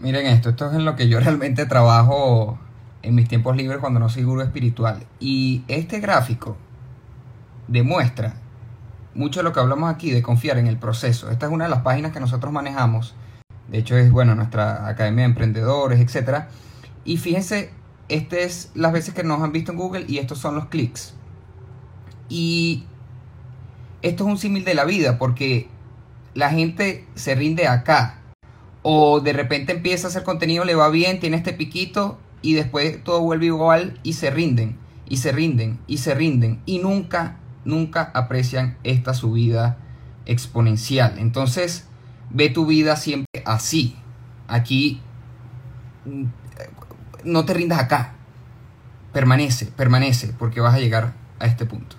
Miren esto, esto es en lo que yo realmente trabajo en mis tiempos libres cuando no soy gurú espiritual. Y este gráfico demuestra mucho de lo que hablamos aquí de confiar en el proceso. Esta es una de las páginas que nosotros manejamos. De hecho es, bueno, nuestra Academia de Emprendedores, etc. Y fíjense, estas es las veces que nos han visto en Google y estos son los clics. Y esto es un símil de la vida porque la gente se rinde acá. O de repente empieza a hacer contenido, le va bien, tiene este piquito y después todo vuelve igual y se rinden, y se rinden, y se rinden. Y nunca, nunca aprecian esta subida exponencial. Entonces, ve tu vida siempre así. Aquí, mm, no te rindas acá. Permanece, permanece, porque vas a llegar a este punto.